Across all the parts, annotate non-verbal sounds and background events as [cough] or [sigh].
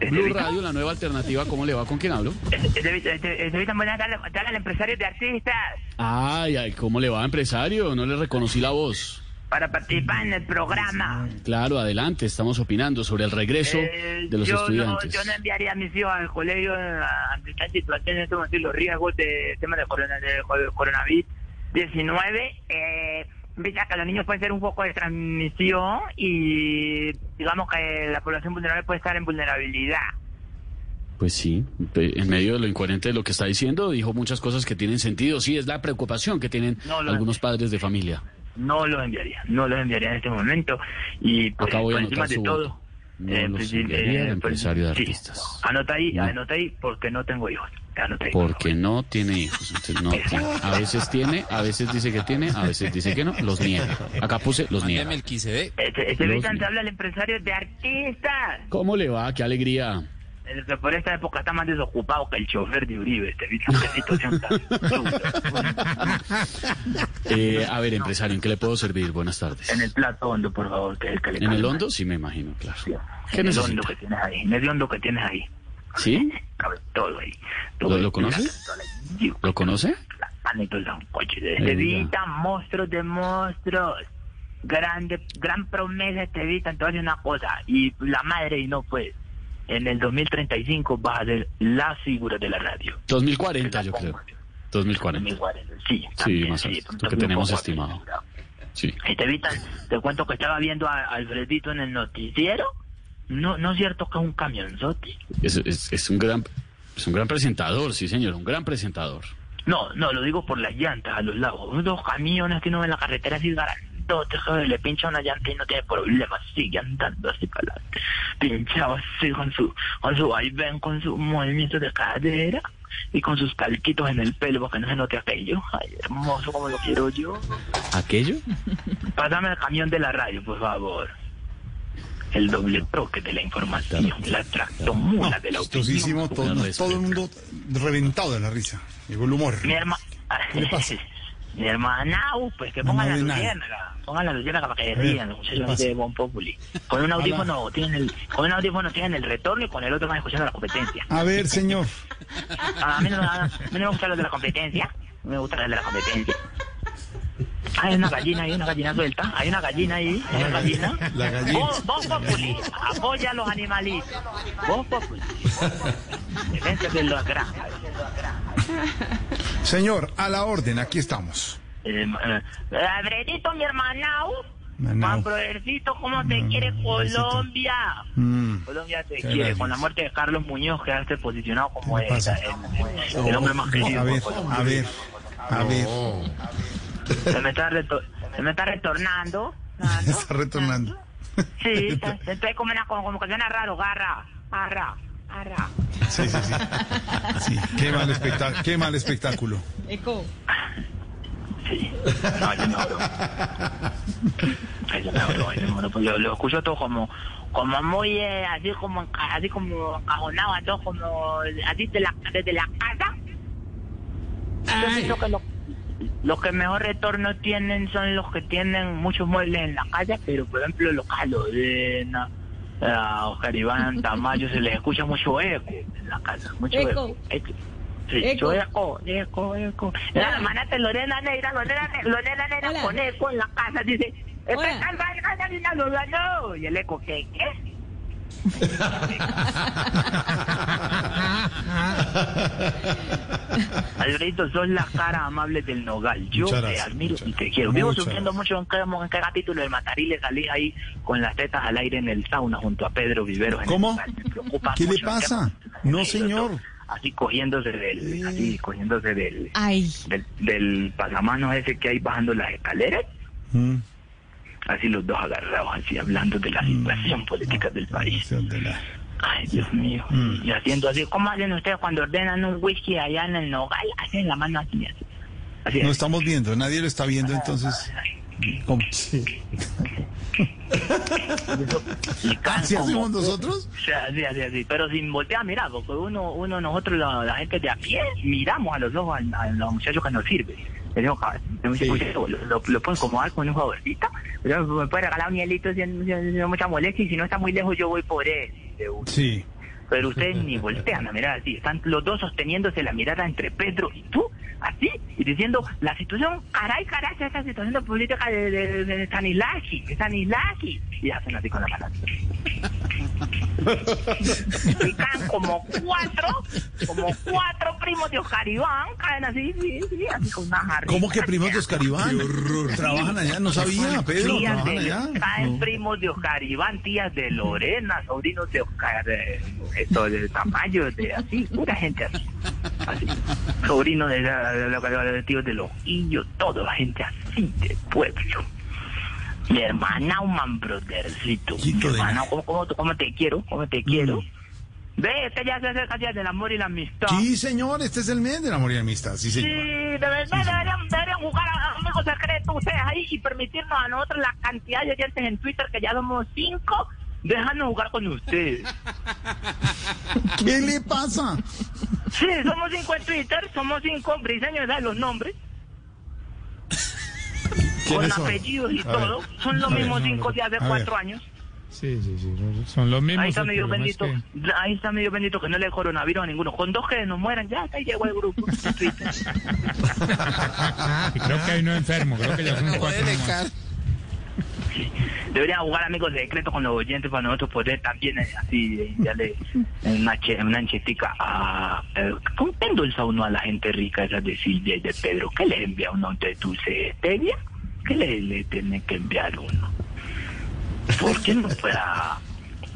Blue Radio, la nueva alternativa, ¿cómo le va? ¿Con quién hablo? Estevita, buenas tardes, ¿qué tal al empresario de artistas? Ay, ay, ¿cómo le va, empresario? No le reconocí la voz. Para participar en el programa. Claro, adelante, estamos opinando sobre el regreso Eh, de los yo No, estudiantes. yo no enviaría a mis hijos al colegio ante esta situación, en este los riesgos de tema de, corona, de co- coronavirus 19. Eh, Viste que los niños pueden ser un foco de transmisión y digamos que la población vulnerable puede estar en vulnerabilidad. Pues sí, en medio de lo incoherente de lo que está diciendo, dijo muchas cosas que tienen sentido. Sí, es la preocupación que tienen No, algunos padres de familia. No los enviaría, no los enviaría en este momento. Y pues, Acá voy a por encima anotar de su todo. voto. No eh, enviaría al pues, empresario de sí. artistas. Anota ahí, No. anota ahí, porque no tengo hijos. Anota ahí. Porque no tiene hijos. Entonces, no tiene. A veces tiene, a veces dice que tiene, a veces dice que no, los niega. Acá puse los niega. Este, este Los Vitan, niega. te habla el empresario de artistas. ¿Cómo le va? Qué alegría. El que por esta época está más desocupado que el chofer de Uribe. Este Vitan, qué situación tan [laughs] Eh, a ver, empresario, ¿en qué le puedo servir? Buenas tardes. En el plato hondo, por favor, que es el que le ¿En el hondo? Sí, me imagino, claro. Sí. ¿Qué En el hondo que tienes ahí, en el hondo que tienes ahí. ¿Sí? Todo ahí. Todo ¿Lo- lo conoce? La ¿Lo conoce? la pan y todo el coche. Eh, Este ya. Vita, monstruos de monstruos. Grande, gran promesa este Vita. Entonces una cosa, y la madre y no pues. En el 2035 vas a ser la figura de la radio. 2040, yo creo. 2040. 2040, Sí, Sí, también, más sí, lo que tenemos estimado. Sí. Este Vita, te cuento que estaba viendo a Alfredito en el noticiero. No, no es cierto que es un camionzote. Es, es, es un gran es un gran presentador, sí, señor, un gran presentador. No, no, lo digo por las llantas a los lados. Unos camiones que uno ve en la carretera así grandotes, joder, le pincha una llanta y no tiene problema, sigue andando así para adelante. Pinchado así con su, con su vaivén, con su movimiento de cadera y con sus calquitos en el pelo para que no se note aquello. Ay, hermoso como lo quiero yo. ¿Aquello? Pásame el camión de la radio, por favor. El doble troque de la información, la tractomula de la opinión. Todo, todo el mundo reventado de la risa. Llegó el humor. Mi hermana. ¿Qué le pasa? [laughs] Mi hermana, uh, pues que pongan la luciérnaga. Pongan la luciérnaga para que rían los ¿qué muchachos de Bon Populi. Con un audífono tienen el, con un audífono tienen el retorno y con el otro van escuchando la competencia. A ver, señor. A mí no, a mí no me gustan los de la competencia. Me gustan los de la competencia. Hay una gallina ahí, una gallina suelta. Hay una gallina ahí, hay una gallina. La gallina. Vos, vos Populi, apoya a los animalitos. Vos Populi. Defensa de los granjas. [laughs] Señor, a la orden, aquí estamos. Eh, eh, mi hermanao. Manao. Más brothercito, ¿cómo te quiere Colombia? Mm. Colombia te quiere. gracias. Con la muerte de Carlos Muñoz, quedaste posicionado como ¿Qué el, el- el hombre más querido. A ver, a ver, a ver. Se me está, reto- se me está retornando. [laughs] ¿no? Está retornando. Sí, [laughs] estoy como, una, como, como que suena raro. Garra, garra, Sí, sí, sí. Sí, qué mal espectáculo. Qué mal espectáculo. Sí. No, yo no hablo. Ay, yo no hablo, yo no hablo, Lo, lo escucho todo como, como muy, eh, así como, así como encajonado, todo como, así de la, desde la casa. Yo pienso que lo, los que mejor retorno tienen son los que tienen muchos muebles en la casa, pero por ejemplo los Calodena, a Oscar Iván [laughs] Tamayo se les escucha mucho eco en la casa, mucho eco. Eco. Eco. Sí, Eco. mucho eco, eco, eco. La hermana de Lorena Negra, Lorena, Lorena Negra Hola. con eco en la casa, dice, Hola. ¡Esta lo ganó! Y el eco, ¿qué? ¿Qué? [laughs] [laughs] Alfredito, sos la cara amable del Nogal. Yo Muchas te gracias, admiro y te quiero. Vivo sufriendo mucho en cada, en cada capítulo del Matarile. Salí ahí con las tetas al aire en el sauna junto a Pedro Viveros. en el ¿Cómo? ¿Qué le pasa? No, señor. así cogiéndose del, así cogiéndose del, Ay, del, del pasamano ese que hay bajando las escaleras. Mm. Así los dos agarrados, así hablando de la situación política del país. De la- Ay, Dios mío. Y haciendo así, ¿cómo hacen ustedes cuando ordenan un whisky allá en el nogal? Hacen la mano así, así. Así No es. estamos viendo, nadie lo está viendo, entonces. ¿Cómo? Y can- ¿Así hacemos como- nosotros? O sea, así, así, así. Pero sin voltear a mirar, porque uno, uno nosotros, la, la gente de a pie, miramos a los ojos a, a los muchachos que nos sirven. Le digo, "Cabal, muchacho, lo, lo, lo puedo acomodar con un. Pero me puede regalar un hielito si si- si no mucha molestia y si no está muy lejos yo voy por él. De. Sí. Pero ustedes ni voltean a mirar así. Están los dos sosteniéndose la mirada entre Pedro y tú, así, y diciendo, la situación, caray, caray, esa situación política de, de, de de Stanislavski. Y hacen así con la mano. Y caen como cuatro, como cuatro primos de Oscar Iván, caen así, sí, sí, así con una jarrita. ¿Cómo que primos de Oscar Iván? Trabajan allá, no sabía, Pedro, Tías trabajan de, allá. caen primos de Oscar Iván, tías de Lorena, sobrinos de Oscar, eh, esto de Tamayo, de así, pura gente así. así. Sobrinos de, de, la- de, tíos de Lojillo, toda la gente así de pueblo. Mi hermana, un man brothercito. Mi hermana. ¿cómo, cómo, cómo te quiero? ¿Cómo te quiero? Ve, este ya se acerca ya del amor y la amistad. Sí, señor, este es el mes de la amor y la amistad, sí, Sí, señor. de verdad deberían, deberían jugar a amigos secretos ustedes ahí y permitirnos a nosotros la cantidad de oyentes en Twitter que ya somos cinco. Déjanos jugar con ustedes. [laughs] ¿Qué le pasa? Sí, somos cinco en Twitter, somos cinco briseños de los nombres, con apellidos y A ver. todo. Son los A ver, mismos no, cinco de a ver. cuatro años. Sí, sí, sí, son- los mismos. Ahí está medio es bendito, que- ahí está medio bendito que no le dé coronavirus a ninguno. Con dos que nos mueran, ya, ahí llegó el grupo [laughs] y creo que hay uno enfermo, creo que ya son cuatro nomás. Deberían jugar amigos secretos con los oyentes para nosotros poder también eh, así eh, darle una, che, una a... Eh, ¿Cómo te endulza uno a la gente rica esa de Silvia y de Pedro? ¿Qué le envía uno de dulce stevia? ¿Qué le, le tiene que enviar uno? ¿Por qué no fuera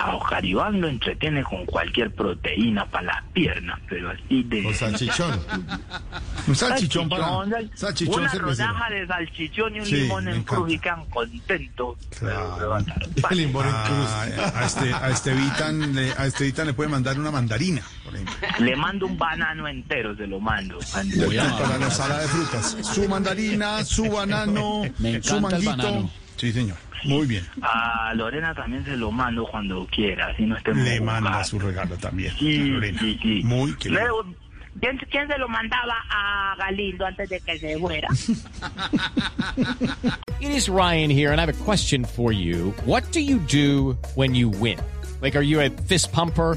a Oscar Iván lo entretiene con cualquier proteína para las piernas, pero así de... O salchichón. [laughs] Un salchichón para. Salchichón, Salchichón una cervecero. rodaja de salchichón y un Sí, limón en cruz y quedan contentos. Claro. El limón en cruz. A, este, a, Estevitan, le, a Estevitan le puede mandar una mandarina, por ejemplo. Le mando un banano entero, se lo mando. Para la ensalada de frutas. Su mandarina, su banano, Me su encanta el manguito. banano. Sí, señor. Muy bien. A Lorena también se lo mando cuando quiera, así no estemos Le manda su regalo también. Sí, Lorena. sí, sí. Muy. Luego, ¿quién, quién se lo mandaba a Galindo antes de que se fuera? [laughs] It is Ryan here, and I have a question for you. What do you do when you win? Like, are you a fist pumper?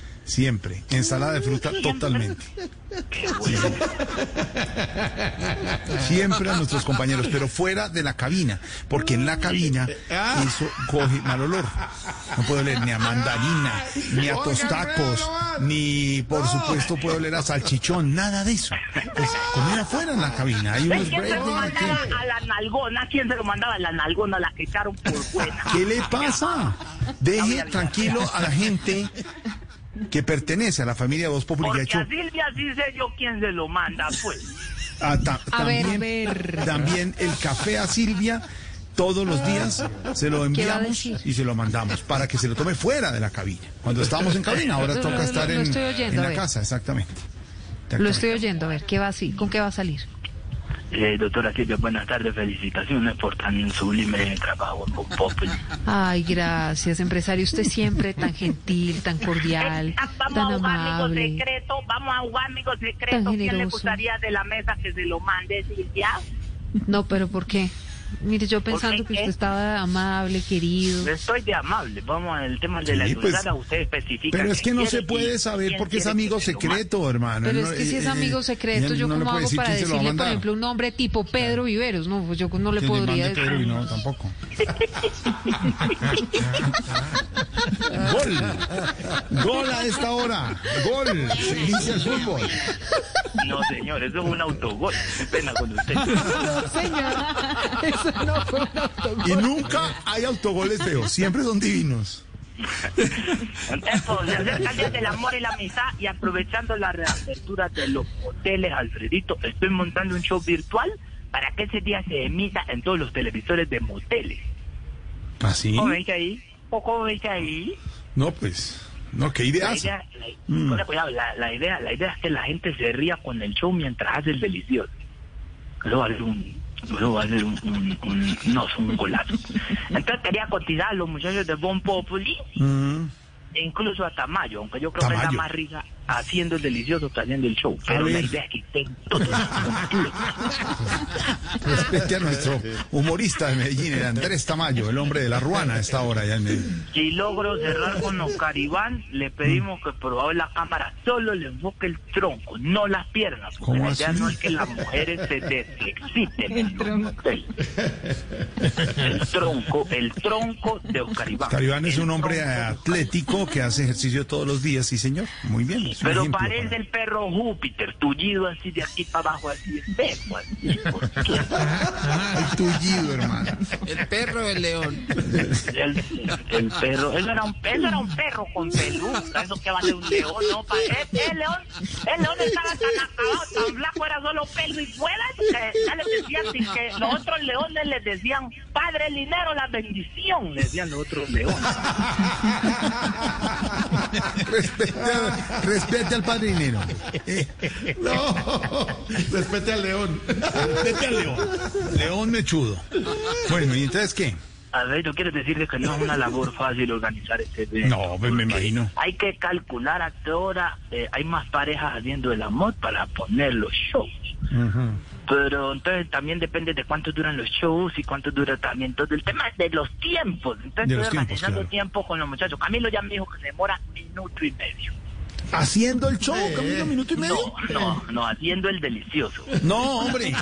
Siempre. Ensalada de fruta totalmente. Sí, sí. Siempre a nuestros compañeros, pero fuera de la cabina, porque en la cabina eso coge mal olor. No puedo oler ni a mandarina, ni a tostacos, ni por supuesto puedo oler a salchichón, nada de eso. Pues comer afuera en la cabina. Hay unos ¿Quién se lo mandaba a la nalgona? ¿Quién se lo mandaba a la nalgona? La que echaron por buena. ¿Qué le pasa? Deje tranquilo a la gente que pertenece a la familia Voz Populi. Porque a Silvia sí sé yo quién se lo manda, pues. [laughs] Ah, ta- A ver, también, a ver. también el café a Silvia todos los días se lo ¿Qué va a enviamos y se lo mandamos para que se lo tome fuera de la cabina. Cuando estábamos en cabina, ahora [laughs] toca lo- estar lo en, estoy oyendo, en a la casa, exactamente. Lo estoy oyendo, a ver, ¿qué va así? ¿Con qué va a salir? Eh, doctora Silvia, buenas tardes. Felicitaciones por tan sublime trabajo en Voz Populi. Ay, gracias, empresario. Usted siempre tan gentil, tan cordial, [laughs] Vamos tan a jugar amigo amable. secreto, vamos a jugar amigo secreto. ¿Quién le gustaría de la mesa que se lo mande, Silvia? No, pero ¿por qué? Mire, yo pensando que usted estaba amable, querido. Estoy de amable. Vamos al tema de la Sí, pues. Usted especifica. Pero es que no se puede saber porque es amigo secreto, hermano. Pero No, es que si es eh, amigo eh, secreto, yo cómo hago decir para decirle, por ejemplo, un nombre tipo Pedro Viveros. No, pues yo no le podría mande Pedro decir. y no, tampoco. [laughs] Gol. Gol a esta hora. Gol. Se inicia el fútbol. No, señor, eso es un autogol. Qué pena con usted. [laughs] No, señor, [laughs] eso no fue un autogol. Y nunca hay autogoles feos. Siempre son divinos. Entonces, se acerca el día del amor y la amistad y aprovechando la reapertura de los hoteles, Alfredito, estoy montando un show virtual para que ese día se emita en todos los televisores de moteles. ¿Así? ¿Cómo veis ahí? ¿O ¿Cómo veis ahí? No, pues. No, qué La ideas. idea, la, cuidado, la, la idea, la idea es que la gente se ría con el show mientras hace el delicioso. Eso va a ser un, eso va a ser un, un, un- no, un golazo. Entonces quería cotizar a los muchachos de Bon Populi, Mm. e incluso a Tamayo, aunque yo creo que es la más risa haciendo el delicioso que haciendo el show. Pero la idea es que estén todos completos. [laughs] Respete a nuestro humorista de Medellín, el Andrés Tamayo, el hombre de la ruana a esta hora ya en Medellín. Si logro cerrar con Oscar Iván, le pedimos que por favor la cámara solo le enfoque el tronco, no las piernas. Porque ¿Cómo la idea así? no es que las mujeres se desexciten. El tronco. El tronco, el tronco de Oscar Iván. Caribán es El un hombre atlético que hace ejercicio todos los días, sí señor. Muy bien. Pero ejemplo parece el perro Júpiter, tullido así de aquí para abajo, así espejo, así. ¿por qué? El tullido, hermano. El perro del león. El, el perro, eso era un, eso era un perro con peluca, eso que va de un león, ¿no? Pa- el, el león, el león estaba tan acabado, tan blanco, era solo pelo y fuera, que ya les decían sin que los otros leones les decían, padre el dinero, la bendición, le decían los otros leones. [laughs] Respete, a- respete al padrinero. Eh, [laughs] no, respete al león. Respete al león. León mechudo. Bueno, ¿y entonces qué? A ver, yo quiero decirles que no es una labor fácil organizar este evento. No, pues me imagino. Hay que calcular a qué hora eh, hay más parejas haciendo el amor para poner los shows. Pero entonces también depende de cuánto duran los shows y cuánto dura también todo el tema de los tiempos. Entonces De los estoy tiempos, claro. tiempo con los muchachos. Camilo ya me dijo que se demora minuto y medio. ¿Haciendo el show, Camilo, minuto y medio? No, no, no, haciendo el delicioso. No, hombre.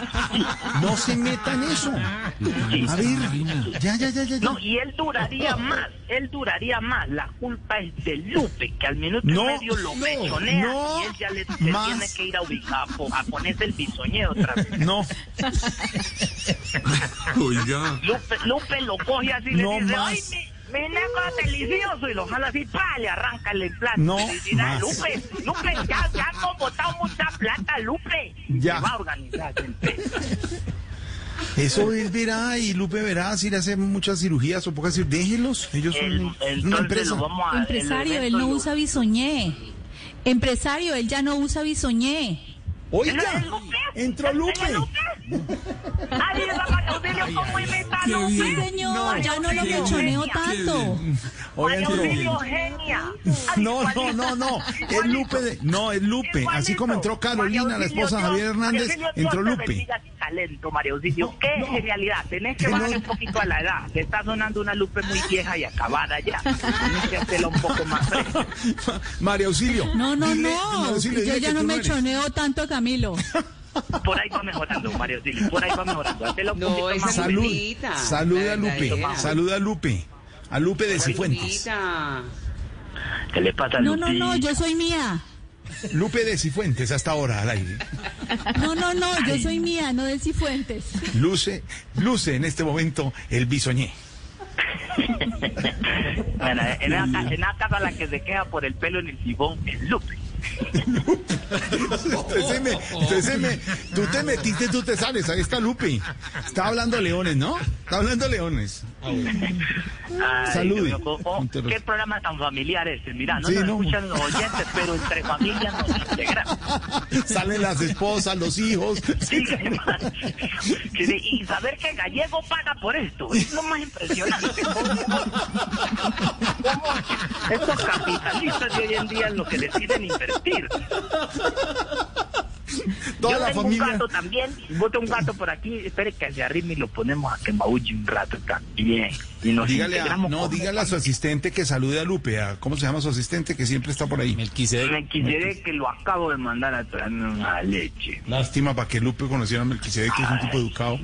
No se meta en eso. Sí. A ver, ya, ya, ya, ya. No, y él duraría más, él duraría más. La culpa es de Lupe, que al minuto No, y medio lo no, mechonea no, y él ya le, tiene que ir a ubicar, a, po- a ponerse el bisoñeo otra vez. No. Oiga. Lupe, Lupe lo coge así y No le dice, más. ¡ay, mi, mi es delicioso! Y lo jala así, ¡pa! Le arranca el implante. No Y dice, "Ay, más. Lupe, Lupe, ya, ya hemos botado mucha plata, Lupe. Ya. Se va a organizar el pedo. Eso él verá y Lupe verá si le hacen muchas cirugías o pocas cirugías. Déjelos. Ellos son El- una empresa. vamos a... Empresario, él no usa bisoñé. Empresario, él ya no usa bisoñé. Oiga, ¿Es Lupe? entró ¿Es Lupe. Lupe? ¡Ay, María Auxilio, cómo imita a Lupe! Señor, ya no lo mechoneo tanto. Oiga, entró. Auxilio, genia. Ay, No, no, no, no. Es. Lupe. de- no, es Lupe. Así como entró. Carolina, la esposa de Javier Hernández, entró Lupe. Talento, María Auxilio. ¿Qué genialidad? Tenés que bajar no. un poquito a la edad. Te está sonando una Lupe muy vieja y acabada ya. Tienes que hacerla un poco más fresca. [laughs] María Auxilio. No, no, dile- no. Auxilio, Yo ya no tú eres. mechoneo tanto Camilo. Por ahí va mejorando, María Auxilio. Por ahí va mejorando. Hazla un No, poquito esa más no- Salud. Lupita. Saluda a Lupe. Saluda a Lupe. A Lupe de Cifuentes. ¿Qué le pasa a No, no, no, yo soy mía. Lupe de Cifuentes hasta ahora al aire. No, no, no, yo soy mía, no de Cifuentes. Luce, luce en este momento el bisoñé. Bueno, en la, en la casa la que se queda por el pelo en el sibón es Lupe. Usted se me, usted se me- tú te metiste, tú te sales. Ahí está Lupe. Está hablando leones, ¿no? Está hablando leones. Ay, Salude. Oh. ¿Qué programa tan familiar este? Mira, no Sí, nos no. escuchan los oyentes, pero entre familias nos integramos. Salen las esposas, los hijos. Sí, [laughs] y saber que Gallego paga por esto es lo más impresionante. ¿Cómo, [laughs] estos capitalistas de hoy en día lo que deciden invertir? [laughs] Toda Yo la tengo familia. un gato también, bote un gato por aquí, espere que se arrime y lo ponemos a que maulle un rato también. Y nos Dígale a, no, dígale a su asistente que salude a Lupe. a- ¿Cómo se llama su asistente? Que siempre está por ahí. Me quisiera que lo acabo de mandar a traerme una leche. Lástima para que Lupe conociera a Melquisedec, que es un tipo educado.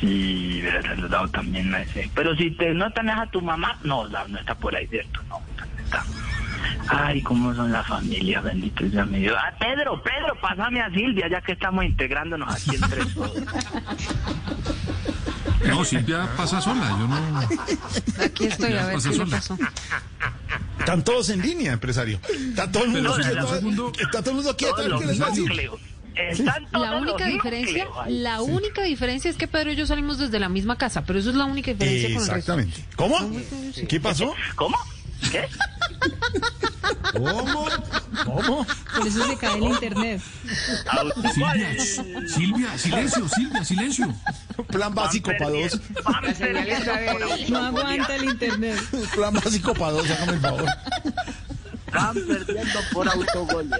Sí, hubiera saludado también a ese. Pero si te no tenés a tu mamá, no, la- no está por ahí, ¿cierto? No, no está. Ay, cómo son las familias, bendito sea mi Dios. Ah, Pedro, Pedro, pásame a Silvia, ya que estamos integrándonos aquí entre [laughs] todos. No, Silvia pasa sola, yo no... Aquí estoy, a ver pasa qué le sola. pasó. Están todos en línea, empresario. Está todo el mundo, Pero, está, un segundo. está todo el mundo quieto. Todos los les núcleos. Están todos La única los diferencia, núcleos la única diferencia es que Pedro y yo salimos desde la misma casa, pero eso es la única diferencia con el resto. Exactamente. ¿Cómo? ¿Qué pasó? ¿Cómo? ¿Qué? ¿Cómo? ¿Cómo? Por eso se cae el internet. Silvia, Silvia, silencio, Silvia, silencio. Plan básico para dos. No aguanta el internet. Plan básico para dos, hágame el favor. Van perdiendo por autogol.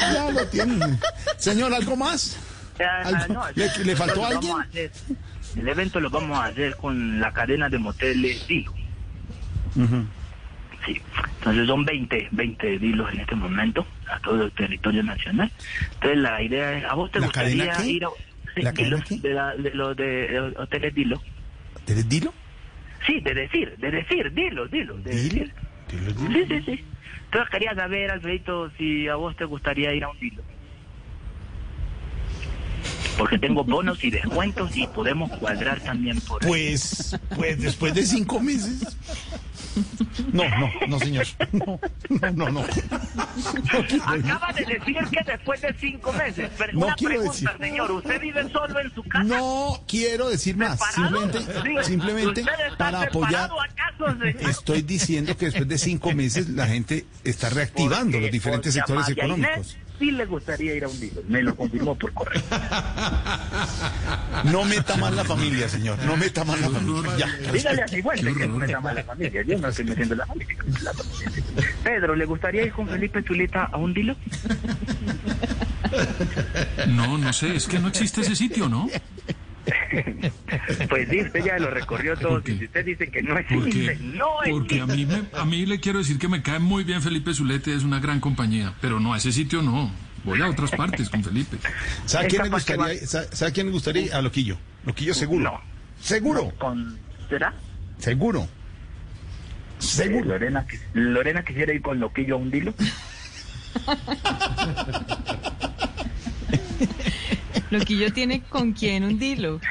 Ya lo tienen. Señor, ¿algo más? Algo- no, ¿Le- faltó evento lo alguien? vamos a hacer- El evento lo vamos a hacer con la cadena de moteles Sí, entonces son 20, 20 dilos en este momento a todo el territorio nacional. Entonces la idea es, ¿a vos te ¿La gustaría cadena ir a ¿La de, la- de los de, hoteles Dilo? ¿Te dilo? Sí, de decir, de decir, dilo, dilo, de ¿Dilo? decir. Dilo, dilo. Sí, sí, sí. Entonces quería saber, Alfredito, si a vos te gustaría ir a un dilo. Porque tengo bonos y descuentos y podemos cuadrar también por ahí. Pues, pues después de cinco meses. No, no, no, señor. No, no, no. no. Acaba de decir que después de cinco meses. Pero No una quiero pregunta, decir. señor. ¿Usted vive solo en su casa? No quiero decir más. ¿Separado? Simplemente, simplemente ¿Usted está para apoyar. acaso? Estoy diciendo que después de cinco meses la gente está reactivando Porque- los diferentes sectores Inés económicos. Sí le gustaría ir a un dilo. Me lo confirmó por correo. [laughs] No meta más la familia, señor. No meta más la familia. Ya. Dígale a Sigüente que no me da mala familia. Yo no estoy metiendo la familia. la. Pedro, ¿le gustaría ir con Felipe Zuleta a un dilo? No, no sé, es que no existe ese sitio, ¿no? Pues sí, usted ya lo recorrió todo. Si usted dice que no Porque, existe, no porque a existe. mí, me, a mí le quiero decir que me cae muy bien Felipe Zulete, es una gran compañía, pero no, a ese sitio no. Voy a otras partes con Felipe. ¿Sabe a quién le gustaría? ¿Sabe quién le gustaría? ir? A Loquillo. Loquillo seguro. No. Seguro. Con, ¿Será? Seguro. Eh, Seguro. Lorena, Lorena quisiera ir con Loquillo a un dilo. Loquillo tiene con quién un dilo. [laughs]